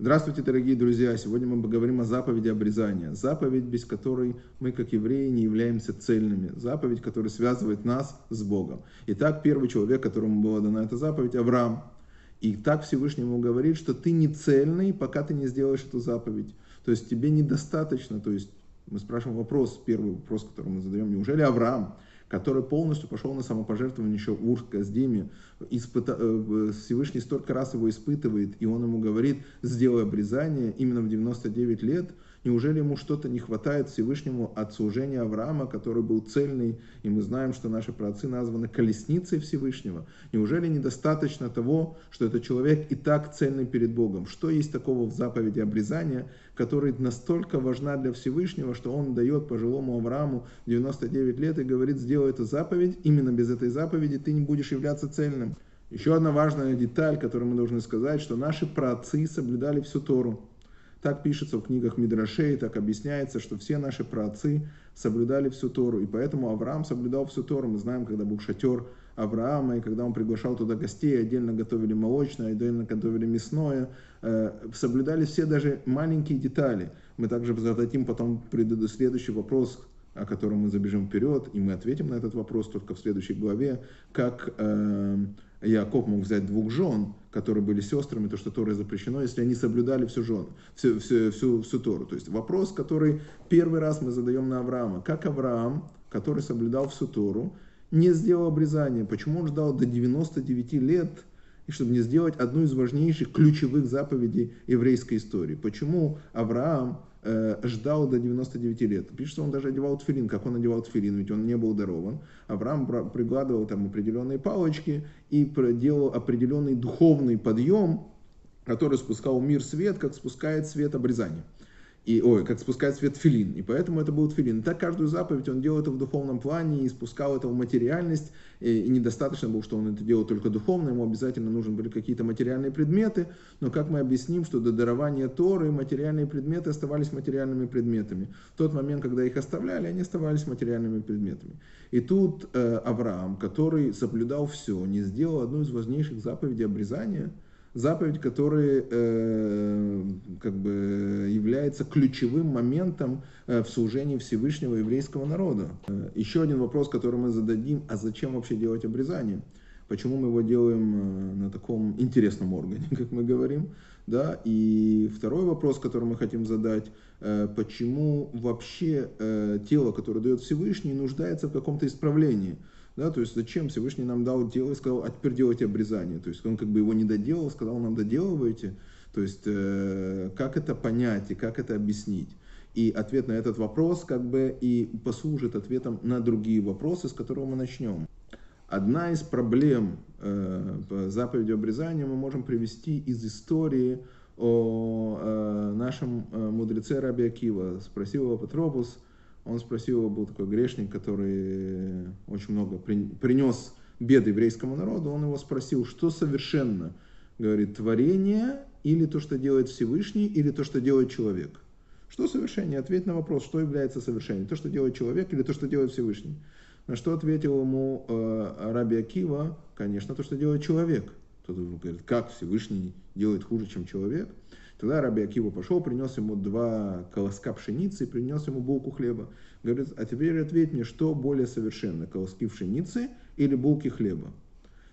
Здравствуйте, дорогие друзья! Сегодня мы поговорим о заповеди обрезания. Заповедь, без которой мы, как евреи, не являемся цельными. Заповедь, которая связывает нас с Богом. Итак, первый человек, которому была дана эта заповедь, Авраам. И так Всевышнему говорит, что ты не цельный, пока ты не сделаешь эту заповедь. То есть тебе недостаточно. То есть мы спрашиваем вопрос, первый вопрос, который мы задаем, неужели Авраам, который полностью пошел на самопожертвование еще в Урск-Газдиме. Испыта... Э, Всевышний столько раз его испытывает, и он ему говорит, сделай обрезание именно в 99 лет – Неужели ему что-то не хватает Всевышнему от служения Авраама, который был цельный, и мы знаем, что наши праотцы названы колесницей Всевышнего? Неужели недостаточно того, что этот человек и так цельный перед Богом? Что есть такого в заповеди обрезания, которая настолько важна для Всевышнего, что он дает пожилому Аврааму 99 лет и говорит, сделай эту заповедь, именно без этой заповеди ты не будешь являться цельным. Еще одна важная деталь, которую мы должны сказать, что наши праотцы соблюдали всю Тору. Так пишется в книгах Мидрашей, так объясняется, что все наши праотцы соблюдали всю Тору. И поэтому Авраам соблюдал всю Тору. Мы знаем, когда был шатер Авраама, и когда он приглашал туда гостей, отдельно готовили молочное, отдельно готовили мясное, э, соблюдали все даже маленькие детали. Мы также зададим потом следующий вопрос, о котором мы забежим вперед, и мы ответим на этот вопрос только в следующей главе, как э, Яков мог взять двух жен, которые были сестрами, то, что Тора запрещено, если они соблюдали всю, жен, всю, всю, всю, всю Тору. То есть вопрос, который первый раз мы задаем на Авраама. Как Авраам, который соблюдал всю Тору, не сделал обрезание? Почему он ждал до 99 лет, и чтобы не сделать одну из важнейших ключевых заповедей еврейской истории? Почему Авраам ждал до 99 лет. Пишет, что он даже одевал тфилин, как он одевал тфилин, ведь он не был дарован. Авраам прикладывал там определенные палочки и делал определенный духовный подъем, который спускал мир свет, как спускает свет обрезания и, ой, как спускает свет филин, и поэтому это был филин. Так каждую заповедь он делал это в духовном плане и спускал это в материальность, и, и недостаточно было, что он это делал только духовно, ему обязательно нужны были какие-то материальные предметы, но как мы объясним, что до дарования Торы материальные предметы оставались материальными предметами. В тот момент, когда их оставляли, они оставались материальными предметами. И тут э, Авраам, который соблюдал все, не сделал одну из важнейших заповедей обрезания – заповедь, которая э, как бы является ключевым моментом э, в служении Всевышнего еврейского народа. Э, еще один вопрос, который мы зададим, а зачем вообще делать обрезание? Почему мы его делаем э, на таком интересном органе, как мы говорим? Да? И второй вопрос, который мы хотим задать, почему вообще тело, которое дает Всевышний, нуждается в каком-то исправлении? Да, то есть зачем Всевышний нам дал дело и сказал, а теперь делайте обрезание. То есть он как бы его не доделал, сказал нам доделывайте. То есть э, как это понять и как это объяснить. И ответ на этот вопрос как бы и послужит ответом на другие вопросы, с которого мы начнем. Одна из проблем э, заповеди обрезания мы можем привести из истории о э, нашем э, мудреце Раби Акива. Спросил его Петропус, он спросил его, был такой грешник, который очень много принес беды еврейскому народу, он его спросил, что совершенно, говорит, творение или то, что делает Всевышний, или то, что делает человек. Что совершение? Ответь на вопрос, что является совершением, то, что делает человек или то, что делает Всевышний. На что ответил ему э, Раби Акива, конечно, то, что делает человек. Кто-то говорит, как Всевышний делает хуже, чем человек? Тогда Раби Акива пошел, принес ему два колоска пшеницы и принес ему булку хлеба. Говорит, а теперь ответь мне, что более совершенно, колоски пшеницы или булки хлеба?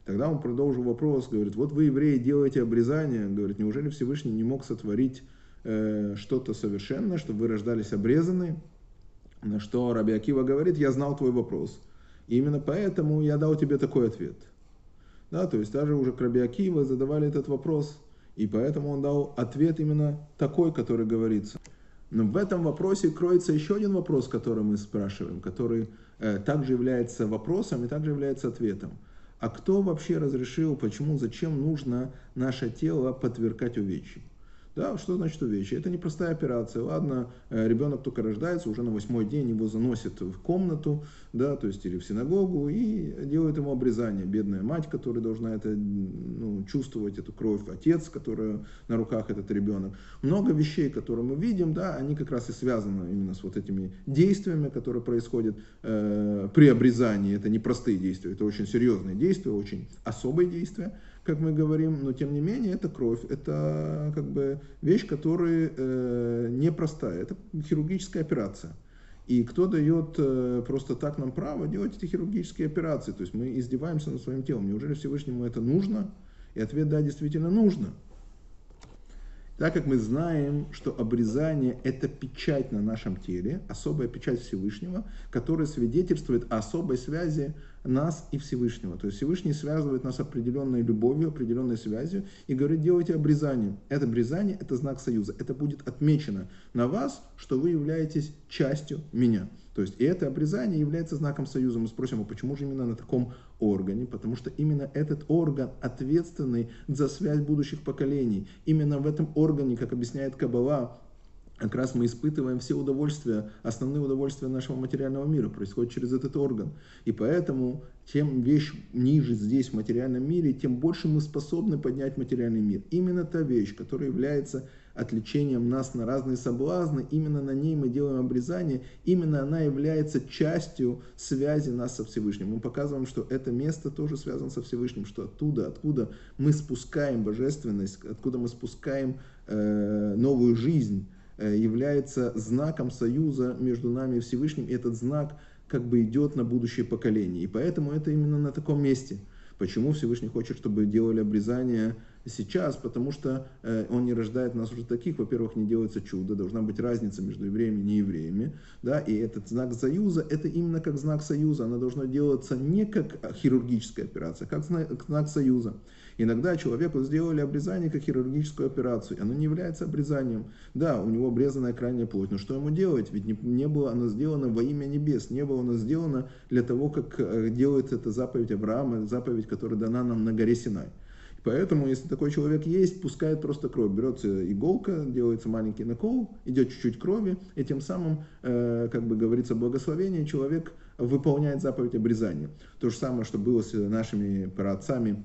Тогда он продолжил вопрос, говорит, вот вы, евреи, делаете обрезание, говорит, неужели Всевышний не мог сотворить э, что-то совершенное, чтобы вы рождались обрезанные? На что Раби Акива говорит, я знал твой вопрос, и именно поэтому я дал тебе такой ответ. Да, то есть даже уже к Раби Акива задавали этот вопрос – и поэтому он дал ответ именно такой, который говорится. Но в этом вопросе кроется еще один вопрос, который мы спрашиваем, который э, также является вопросом и также является ответом. А кто вообще разрешил, почему, зачем нужно наше тело подвергать увечью? Да, что значит увечье? Это непростая операция. Ладно, э, ребенок только рождается, уже на восьмой день его заносят в комнату, да, то есть или в синагогу, и делают ему обрезание. Бедная мать, которая должна это ну, чувствовать, эту кровь, отец, который на руках этот ребенок. Много вещей, которые мы видим, да, они как раз и связаны именно с вот этими действиями, которые происходят э, при обрезании. Это не простые действия, это очень серьезные действия, очень особые действия как мы говорим, но тем не менее это кровь, это как бы вещь, которая э, непростая, это хирургическая операция. И кто дает э, просто так нам право делать эти хирургические операции? То есть мы издеваемся над своим телом. Неужели Всевышнему это нужно? И ответ да, действительно нужно. Так как мы знаем, что обрезание – это печать на нашем теле, особая печать Всевышнего, которая свидетельствует о особой связи нас и Всевышнего. То есть Всевышний связывает нас определенной любовью, определенной связью и говорит, делайте обрезание. Это обрезание – это знак союза. Это будет отмечено на вас, что вы являетесь частью меня. То есть и это обрезание является знаком союза. Мы спросим, а почему же именно на таком органе? Потому что именно этот орган ответственный за связь будущих поколений. Именно в этом органе, как объясняет Кабала, как раз мы испытываем все удовольствия, основные удовольствия нашего материального мира, происходят через этот орган. И поэтому, чем вещь ниже здесь, в материальном мире, тем больше мы способны поднять материальный мир. Именно та вещь, которая является отвлечением нас на разные соблазны, именно на ней мы делаем обрезание, именно она является частью связи нас со Всевышним. Мы показываем, что это место тоже связано со Всевышним, что оттуда, откуда мы спускаем божественность, откуда мы спускаем э, новую жизнь, э, является знаком союза между нами и Всевышним, и этот знак как бы идет на будущее поколение. И поэтому это именно на таком месте. Почему Всевышний хочет, чтобы делали обрезание сейчас, потому что э, он не рождает нас уже таких, во-первых, не делается чудо, должна быть разница между евреями и неевреями, да, и этот знак союза, это именно как знак союза, она должна делаться не как хирургическая операция, а как знак, знак союза. Иногда человеку сделали обрезание как хирургическую операцию, оно не является обрезанием. Да, у него обрезанная крайняя плоть, но что ему делать? Ведь не, не было оно сделано во имя небес, не было оно сделано для того, как э, делает это заповедь Авраама, заповедь, которая дана нам на горе Синай. Поэтому, если такой человек есть, пускает просто кровь. Берется иголка, делается маленький накол, идет чуть-чуть крови, и тем самым, э, как бы говорится, благословение, человек выполняет заповедь обрезания. То же самое, что было с нашими праотцами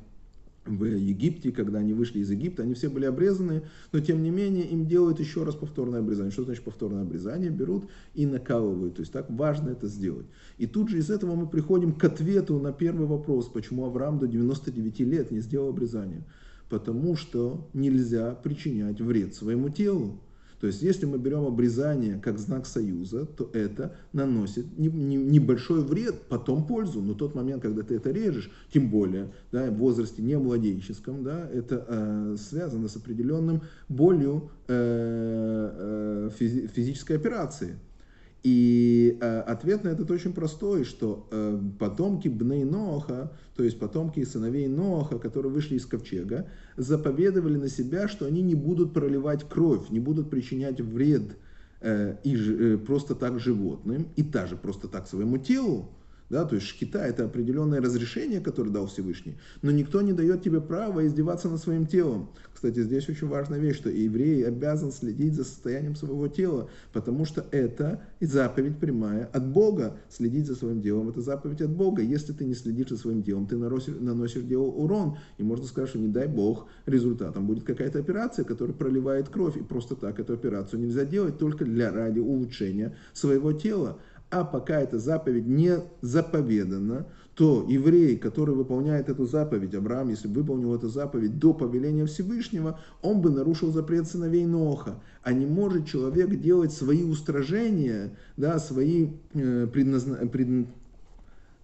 в Египте, когда они вышли из Египта, они все были обрезаны, но тем не менее им делают еще раз повторное обрезание. Что значит повторное обрезание? Берут и накалывают. То есть так важно это сделать. И тут же из этого мы приходим к ответу на первый вопрос, почему Авраам до 99 лет не сделал обрезание. Потому что нельзя причинять вред своему телу. То есть, если мы берем обрезание как знак союза, то это наносит небольшой вред, потом пользу. Но тот момент, когда ты это режешь, тем более да, в возрасте не младенческом, да, это э, связано с определенным болью э, э, физи физической операции. И э, ответ на это очень простой, что э, потомки Бней Ноха, то есть потомки сыновей Ноха, которые вышли из ковчега, заповедовали на себя, что они не будут проливать кровь, не будут причинять вред э, и, э, просто так животным, и даже просто так своему телу. Да, то есть шкита это определенное разрешение, которое дал Всевышний, но никто не дает тебе права издеваться над своим телом. Кстати, здесь очень важная вещь, что еврей обязан следить за состоянием своего тела, потому что это заповедь прямая от Бога. Следить за своим делом это заповедь от Бога. Если ты не следишь за своим делом, ты наносишь, наносишь делу урон. И можно сказать, что не дай Бог, результатом будет какая-то операция, которая проливает кровь. И просто так эту операцию нельзя делать только для ради улучшения своего тела. А пока эта заповедь не заповедана, то еврей, который выполняет эту заповедь, Авраам, если выполнил эту заповедь до повеления Всевышнего, он бы нарушил запрет сыновей Ноха. А не может человек делать свои устражения, да, свои, э, предназна... пред...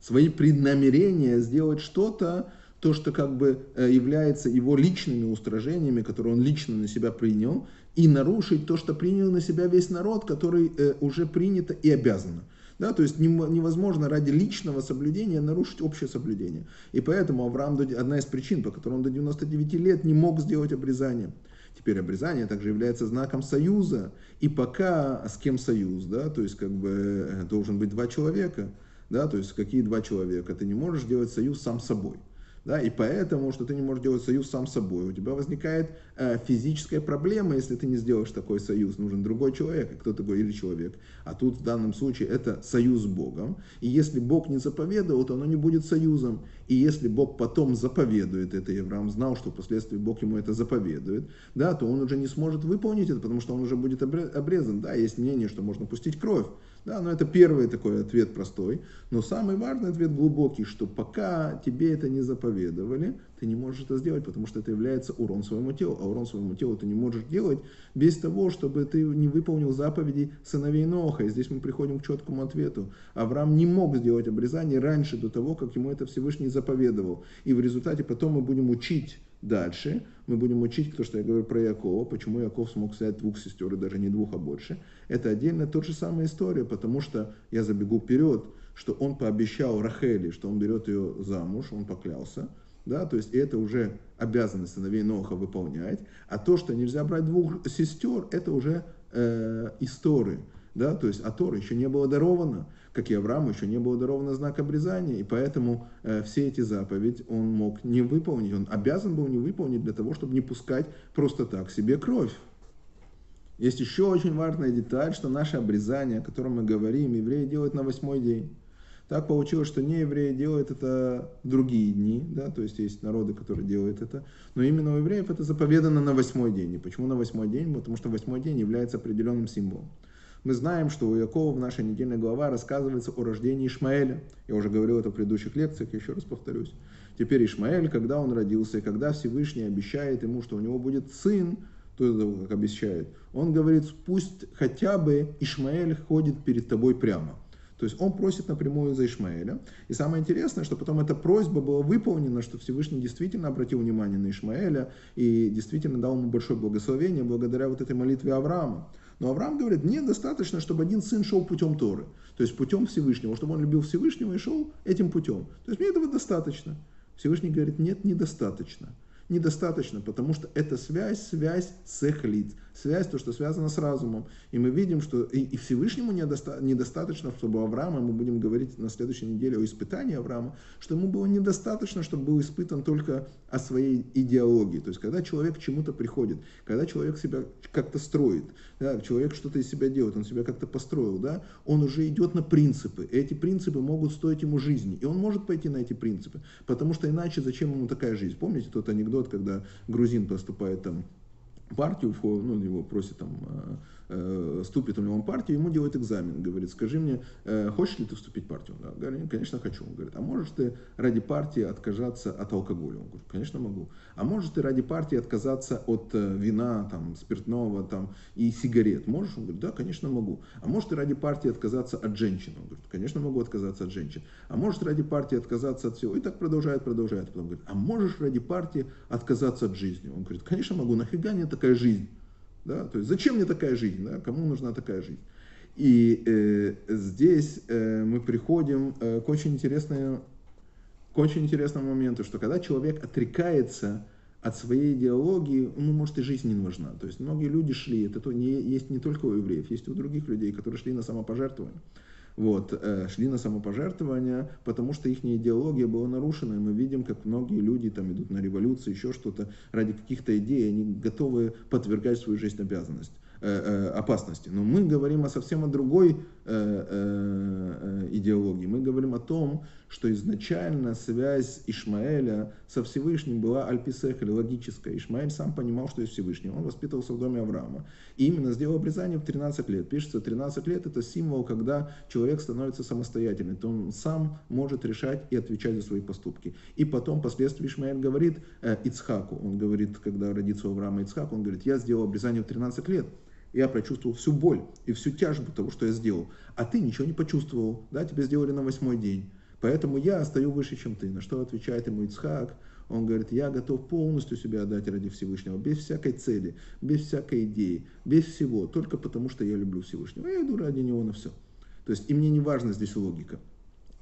свои преднамерения, сделать что-то, то, что как бы э, является его личными устражениями, которые он лично на себя принял, и нарушить то, что принял на себя весь народ, который э, уже принято и обязано. Да, то есть невозможно ради личного соблюдения нарушить общее соблюдение. И поэтому Авраам, одна из причин, по которой он до 99 лет не мог сделать обрезание. Теперь обрезание также является знаком союза. И пока с кем союз, да, то есть как бы э, должен быть два человека, да, то есть какие два человека, ты не можешь делать союз сам собой. Да, и поэтому, что ты не можешь делать союз сам с собой, у тебя возникает э, физическая проблема, если ты не сделаешь такой союз. Нужен другой человек, кто такой или человек. А тут в данном случае это союз с Богом. И если Бог не заповедовал, то оно не будет союзом. И если Бог потом заповедует это, и Авраам знал, что впоследствии Бог ему это заповедует, да, то он уже не сможет выполнить это, потому что он уже будет обрезан. Да, есть мнение, что можно пустить кровь. Да, но это первый такой ответ простой. Но самый важный ответ глубокий, что пока тебе это не заповедовали, ты не можешь это сделать, потому что это является урон своему телу. А урон своему телу ты не можешь делать без того, чтобы ты не выполнил заповеди сыновей Ноха. И здесь мы приходим к четкому ответу. Авраам не мог сделать обрезание раньше, до того, как ему это Всевышний заповедовал. И в результате потом мы будем учить дальше, мы будем учить то, что я говорю про Якова, почему Яков смог взять двух сестер, и даже не двух, а больше. Это отдельно тот же самая история, потому что я забегу вперед, что он пообещал Рахели, что он берет ее замуж, он поклялся, да, то есть это уже обязанность сыновей Ноха выполнять, а то, что нельзя брать двух сестер, это уже э, истории, да, то есть а Тора еще не было даровано, как и Аврааму еще не было даровано знак обрезания, и поэтому э, все эти заповеди он мог не выполнить, он обязан был не выполнить для того, чтобы не пускать просто так себе кровь. Есть еще очень важная деталь, что наше обрезание, о котором мы говорим, евреи делают на восьмой день. Так получилось, что не евреи делают это другие дни, да, то есть есть народы, которые делают это, но именно у евреев это заповедано на восьмой день. И почему на восьмой день? Потому что восьмой день является определенным символом. Мы знаем, что у Якова в нашей недельной глава рассказывается о рождении Ишмаэля. Я уже говорил это в предыдущих лекциях, еще раз повторюсь. Теперь Ишмаэль, когда он родился, и когда Всевышний обещает ему, что у него будет сын, то, как обещает, он говорит, пусть хотя бы Ишмаэль ходит перед тобой прямо. То есть он просит напрямую за Ишмаэля. И самое интересное, что потом эта просьба была выполнена, что Всевышний действительно обратил внимание на Ишмаэля и действительно дал ему большое благословение благодаря вот этой молитве Авраама. Но Авраам говорит, мне достаточно, чтобы один сын шел путем Торы, то есть путем Всевышнего, чтобы он любил Всевышнего и шел этим путем. То есть мне этого достаточно. Всевышний говорит, нет, недостаточно недостаточно, потому что это связь, связь с эхлит, связь, то, что связано с разумом. И мы видим, что и, и Всевышнему недоста, недостаточно, чтобы Авраама, мы будем говорить на следующей неделе о испытании Авраама, что ему было недостаточно, чтобы был испытан только о своей идеологии. То есть, когда человек к чему-то приходит, когда человек себя как-то строит, да, человек что-то из себя делает, он себя как-то построил, да, он уже идет на принципы. И эти принципы могут стоить ему жизни. И он может пойти на эти принципы, потому что иначе зачем ему такая жизнь? Помните тот анекдот, когда грузин поступает там партию, ну, его просит там э, вступит в него в партию, ему делают экзамен, говорит, скажи мне, э, хочешь ли ты вступить в партию? Да, говорит, конечно, хочу. Он говорит, а можешь ты ради партии отказаться от алкоголя? Он говорит, конечно, могу. А можешь ты ради партии отказаться от э, вина, там, спиртного там, и сигарет? Можешь? Он говорит, да, конечно, могу. А можешь ты ради партии отказаться от женщин? Он говорит, конечно, могу отказаться от женщин. А можешь ради партии отказаться от всего? И так продолжает, продолжает. Потом говорит, а можешь ради партии отказаться от жизни? Он говорит, конечно, могу. Нафига мне такая жизнь? Да? То есть зачем мне такая жизнь? Да? Кому нужна такая жизнь? И э, здесь э, мы приходим э, к, очень интересному, к очень интересному моменту, что когда человек отрекается от своей идеологии, ну, может, и жизнь не нужна. То есть многие люди шли, это то, не, есть не только у евреев, есть у других людей, которые шли на самопожертвование вот, э, шли на самопожертвование, потому что их идеология была нарушена, и мы видим, как многие люди там идут на революцию, еще что-то, ради каких-то идей, они готовы подвергать свою жизнь обязанность. Э, э, опасности. Но мы говорим о совсем о другой идеологии. Мы говорим о том, что изначально связь Ишмаэля со Всевышним была альписех или логическая. Ишмаэль сам понимал, что есть Всевышний. Он воспитывался в доме Авраама. И именно сделал обрезание в 13 лет. Пишется, 13 лет это символ, когда человек становится самостоятельным. То он сам может решать и отвечать за свои поступки. И потом, впоследствии Ишмаэль говорит э, Ицхаку, он говорит, когда родится у Авраама Ицхак, он говорит, я сделал обрезание в 13 лет я прочувствовал всю боль и всю тяжбу того, что я сделал. А ты ничего не почувствовал, да, тебе сделали на восьмой день. Поэтому я стою выше, чем ты. На что отвечает ему Ицхак? Он говорит, я готов полностью себя отдать ради Всевышнего, без всякой цели, без всякой идеи, без всего, только потому что я люблю Всевышнего. Я иду ради него на все. То есть, и мне не важно здесь логика.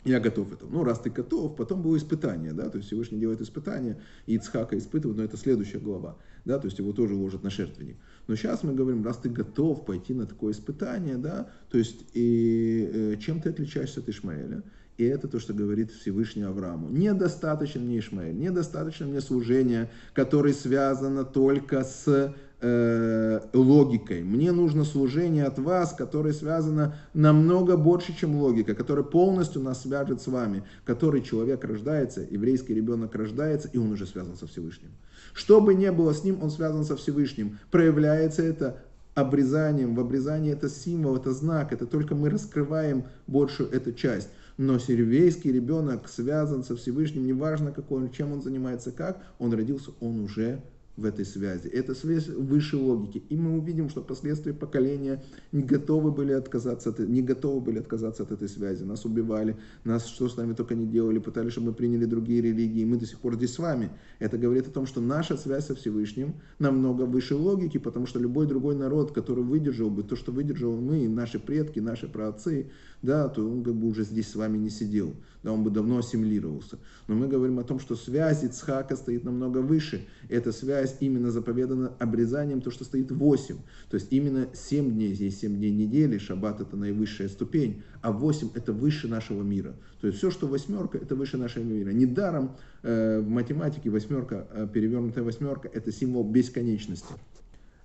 Я готов это. Ну, раз ты готов, потом было испытание, да, то есть Всевышний делает испытание, и Ицхака испытывает, но это следующая глава, да, то есть его тоже ложат на жертвенник. Но сейчас мы говорим, раз ты готов пойти на такое испытание, да, то есть и э, чем ты отличаешься от Ишмаэля? И это то, что говорит Всевышний Аврааму. Недостаточно мне Ишмаэль, недостаточно мне служения, которое связано только с э, логикой. Мне нужно служение от вас, которое связано намного больше, чем логика, которое полностью нас свяжет с вами, который человек рождается, еврейский ребенок рождается, и он уже связан со Всевышним. Что бы ни было с ним, он связан со Всевышним. Проявляется это обрезанием. В обрезании это символ, это знак, это только мы раскрываем большую эту часть. Но сирийский ребенок связан со Всевышним, неважно какой он, чем он занимается, как, он родился, он уже в этой связи. Это связь выше логики. И мы увидим, что впоследствии поколения не готовы были отказаться от, не готовы были отказаться от этой связи. Нас убивали, нас что с нами только не делали, пытались, чтобы мы приняли другие религии. Мы до сих пор здесь с вами. Это говорит о том, что наша связь со Всевышним намного выше логики, потому что любой другой народ, который выдержал бы то, что выдержал мы, наши предки, наши праотцы, да, то он как бы уже здесь с вами не сидел, да, он бы давно ассимилировался. Но мы говорим о том, что связь Ицхака стоит намного выше. Эта связь именно заповедана обрезанием, то, что стоит 8. То есть именно 7 дней, здесь 7 дней недели, шаббат это наивысшая ступень, а 8 это выше нашего мира. То есть все, что восьмерка, это выше нашего мира. Недаром э, в математике восьмерка, э, перевернутая восьмерка, это символ бесконечности.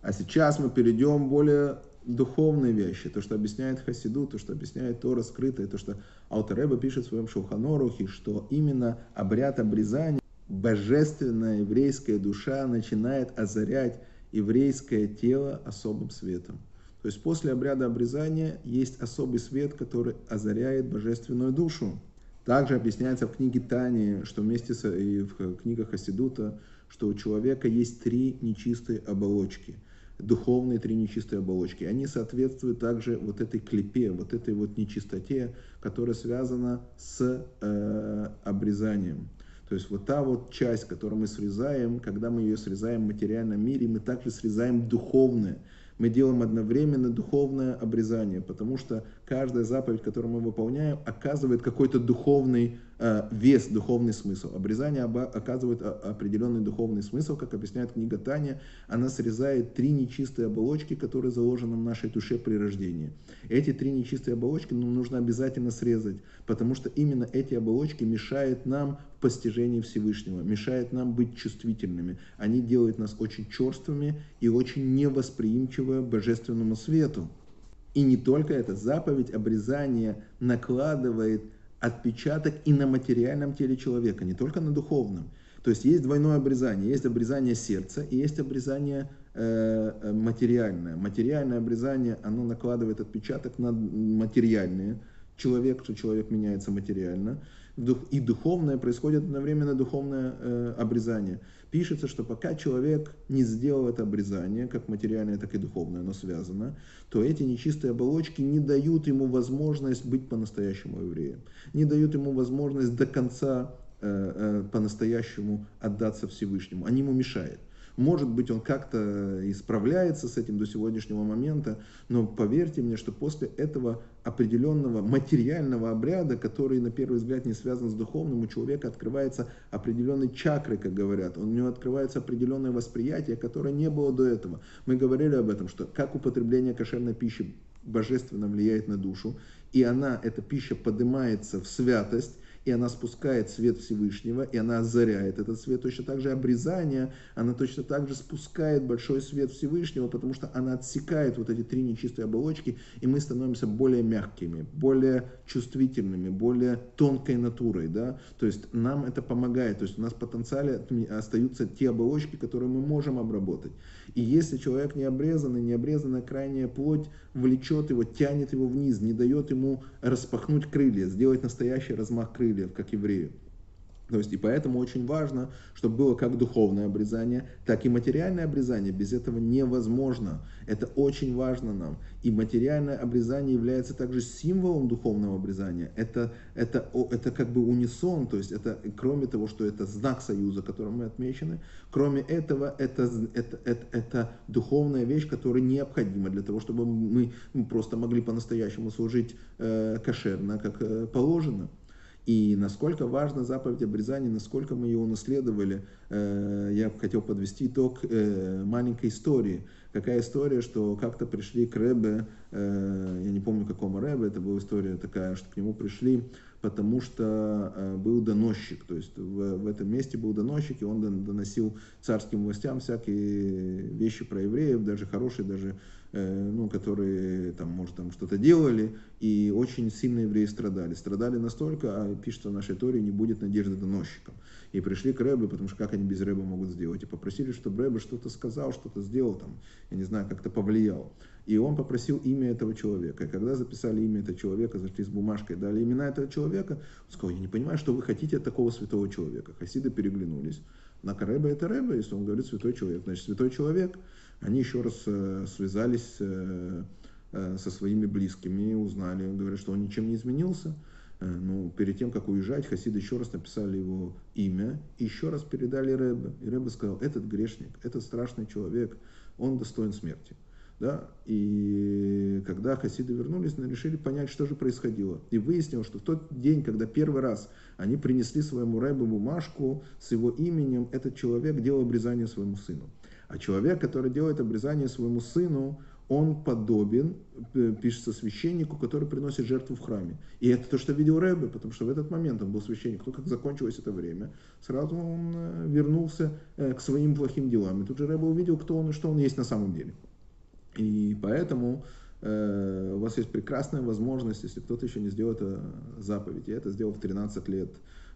А сейчас мы перейдем более духовные вещи, то, что объясняет Хасиду, то, что объясняет Тора скрытое, то, что Алтареба пишет в своем Шуханорухе, что именно обряд обрезания, божественная еврейская душа начинает озарять еврейское тело особым светом. То есть после обряда обрезания есть особый свет, который озаряет божественную душу. Также объясняется в книге Тани, что вместе с, и в книгах Хасидута, что у человека есть три нечистые оболочки – духовные три нечистые оболочки. Они соответствуют также вот этой клепе, вот этой вот нечистоте, которая связана с э, обрезанием. То есть вот та вот часть, которую мы срезаем, когда мы ее срезаем в материальном мире, мы также срезаем духовное. Мы делаем одновременно духовное обрезание, потому что каждая заповедь, которую мы выполняем, оказывает какой-то духовный вес, духовный смысл. Обрезание оказывает определенный духовный смысл, как объясняет книга Таня. Она срезает три нечистые оболочки, которые заложены в нашей душе при рождении. Эти три нечистые оболочки нам нужно обязательно срезать, потому что именно эти оболочки мешают нам в постижении Всевышнего, мешают нам быть чувствительными. Они делают нас очень черствыми и очень невосприимчивы божественному свету. И не только это, заповедь обрезания накладывает отпечаток и на материальном теле человека, не только на духовном. То есть есть двойное обрезание. Есть обрезание сердца и есть обрезание э, э материальное. Материальное обрезание, оно накладывает отпечаток на материальные. Человек, что человек меняется материально. И духовное происходит одновременно духовное э, обрезание. Пишется, что пока человек не сделал это обрезание, как материальное, так и духовное, оно связано, то эти нечистые оболочки не дают ему возможность быть по-настоящему евреем, не дают ему возможность до конца э, э, по-настоящему отдаться Всевышнему, они ему мешают. Может быть, он как-то исправляется с этим до сегодняшнего момента, но поверьте мне, что после этого определенного материального обряда, который на первый взгляд не связан с духовным, у человека открывается определенный чакры, как говорят. У него открывается определенное восприятие, которое не было до этого. Мы говорили об этом, что как употребление кошерной пищи божественно влияет на душу, и она, эта пища, поднимается в святость, и она спускает свет Всевышнего, и она озаряет этот свет. Точно так же обрезание, она точно так же спускает большой свет Всевышнего, потому что она отсекает вот эти три нечистые оболочки, и мы становимся более мягкими, более чувствительными, более тонкой натурой. Да? То есть нам это помогает, то есть у нас в потенциале остаются те оболочки, которые мы можем обработать. И если человек не обрезанный, не обрезанная крайняя плоть влечет его, тянет его вниз, не дает ему распахнуть крылья, сделать настоящий размах крыльев, как еврею. То есть и поэтому очень важно, чтобы было как духовное обрезание, так и материальное обрезание. Без этого невозможно. Это очень важно нам. И материальное обрезание является также символом духовного обрезания. Это, это, это как бы унисон, то есть это кроме того, что это знак союза, которым мы отмечены, кроме этого это, это, это, это духовная вещь, которая необходима для того, чтобы мы просто могли по-настоящему служить э, кошерно, как э, положено. И насколько важна заповедь обрезания, насколько мы ее унаследовали, э, я хотел подвести итог э, маленькой истории. Какая история, что как-то пришли к Рэбе, э, я не помню какому Рэбе, это была история такая, что к нему пришли потому что был доносчик, то есть в, в этом месте был доносчик, и он доносил царским властям всякие вещи про евреев, даже хорошие, даже ну, которые там, может, там что-то делали, и очень сильно евреи страдали. Страдали настолько, а пишется в нашей Торе, не будет надежды доносчикам. И пришли к Рэбе, потому что как они без Рэба могут сделать? И попросили, чтобы Рэбе что-то сказал, что-то сделал, там, я не знаю, как-то повлиял. И он попросил имя этого человека. И когда записали имя этого человека, зашли с бумажкой, дали имена этого человека, он сказал, я не понимаю, что вы хотите от такого святого человека. Хасиды переглянулись. На Рэбе это Рэбе, если он говорит святой человек, значит святой человек – они еще раз э, связались э, э, со своими близкими, узнали, говорят, что он ничем не изменился. Ну, перед тем, как уезжать, хасиды еще раз написали его имя еще раз передали Рэбе. И Рэбе сказал, этот грешник, этот страшный человек, он достоин смерти. Да? И когда хасиды вернулись, они решили понять, что же происходило. И выяснилось, что в тот день, когда первый раз они принесли своему Рэбе бумажку с его именем, этот человек делал обрезание своему сыну. А человек, который делает обрезание своему сыну, он подобен, э, пишется священнику, который приносит жертву в храме. И это то, что видел Рэбе, потому что в этот момент он был священник. Но как закончилось это время, сразу он э, вернулся э, к своим плохим делам. И тут же Рэбе увидел, кто он и что он есть на самом деле. И поэтому у вас есть прекрасная возможность, если кто-то еще не сделал это заповедь. Я это сделал в 13 лет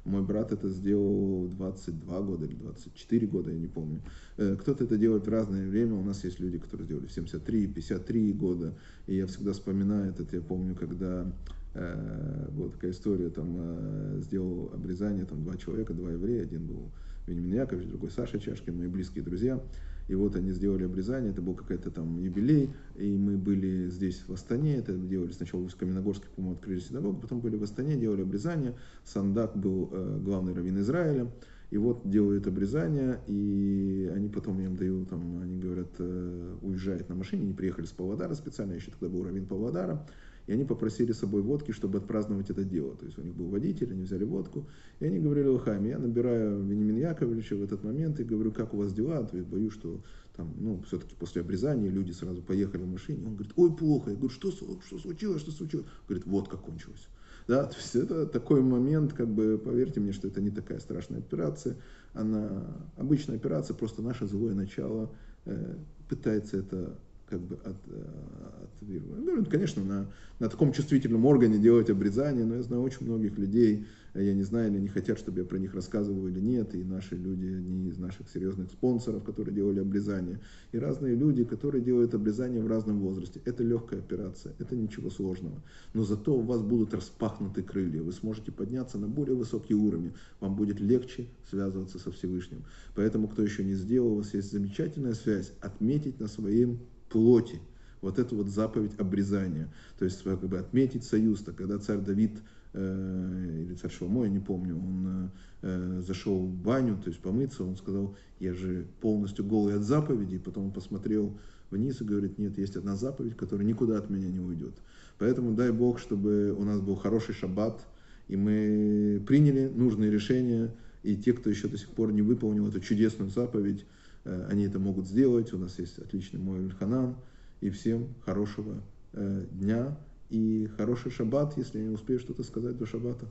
мой брат это сделал 22 года или 24 года, я не помню. Э, кто-то это делает в разное время. У нас есть люди, которые сделали в 73, 53 года. И я всегда вспоминаю этот, я помню, когда э, была такая история, там э, сделал обрезание, там два человека, два еврея, один был Вениамин Яковлевич, другой Саша Чашкин, мои близкие друзья. И вот они сделали обрезание, это был какой-то там юбилей, и мы были здесь в Астане, это делали сначала в Каменогорске, по-моему, открыли синагогу, потом были в Астане, делали обрезание. Сандак был э, главный раввин Израиля, и вот делают обрезание, и они потом им дают, там, они говорят, э, уезжают на машине, они приехали с Павлодара специально, еще тогда был раввин Павлодара, и они попросили с собой водки, чтобы отпраздновать это дело. То есть у них был водитель, они взяли водку, и они говорили Лохайме, я набираю Венимин Яковлевича в этот момент и говорю, как у вас дела, то есть боюсь, что там, ну, все-таки после обрезания люди сразу поехали в машине. Он говорит, ой, плохо. Я говорю, что, что случилось, что случилось? Говорит, водка кончилась. Да, то есть это такой момент, как бы, поверьте мне, что это не такая страшная операция. Она обычная операция, просто наше злое начало э, пытается это как бы от, э, отвергнуть. Ну, конечно, на, на таком чувствительном органе делать обрезание, но я знаю очень многих людей, я не знаю, или они хотят, чтобы я про них рассказывал или нет, и наши люди, одни из наших серьезных спонсоров, которые делали обрезание, и разные люди, которые делают обрезание в разном возрасте. Это легкая операция, это ничего сложного. Но зато у вас будут распахнуты крылья, вы сможете подняться на более высокий уровень, вам будет легче связываться со Всевышним. Поэтому, кто еще не сделал, у вас есть замечательная связь, отметить на своем плоти вот эту вот заповедь обрезания. То есть как бы отметить союз, то когда царь Давид э, или царь Шалмо, я не помню, он э, зашел в баню, то есть помыться, он сказал, я же полностью голый от заповедей, потом он посмотрел вниз и говорит, нет, есть одна заповедь, которая никуда от меня не уйдет. Поэтому дай Бог, чтобы у нас был хороший шаббат, и мы приняли нужные решения, и те, кто еще до сих пор не выполнил эту чудесную заповедь, они это могут сделать. У нас есть отличный мой Ханан. И всем хорошего э, дня и хороший шаббат, если я не успею что-то сказать до шаббата.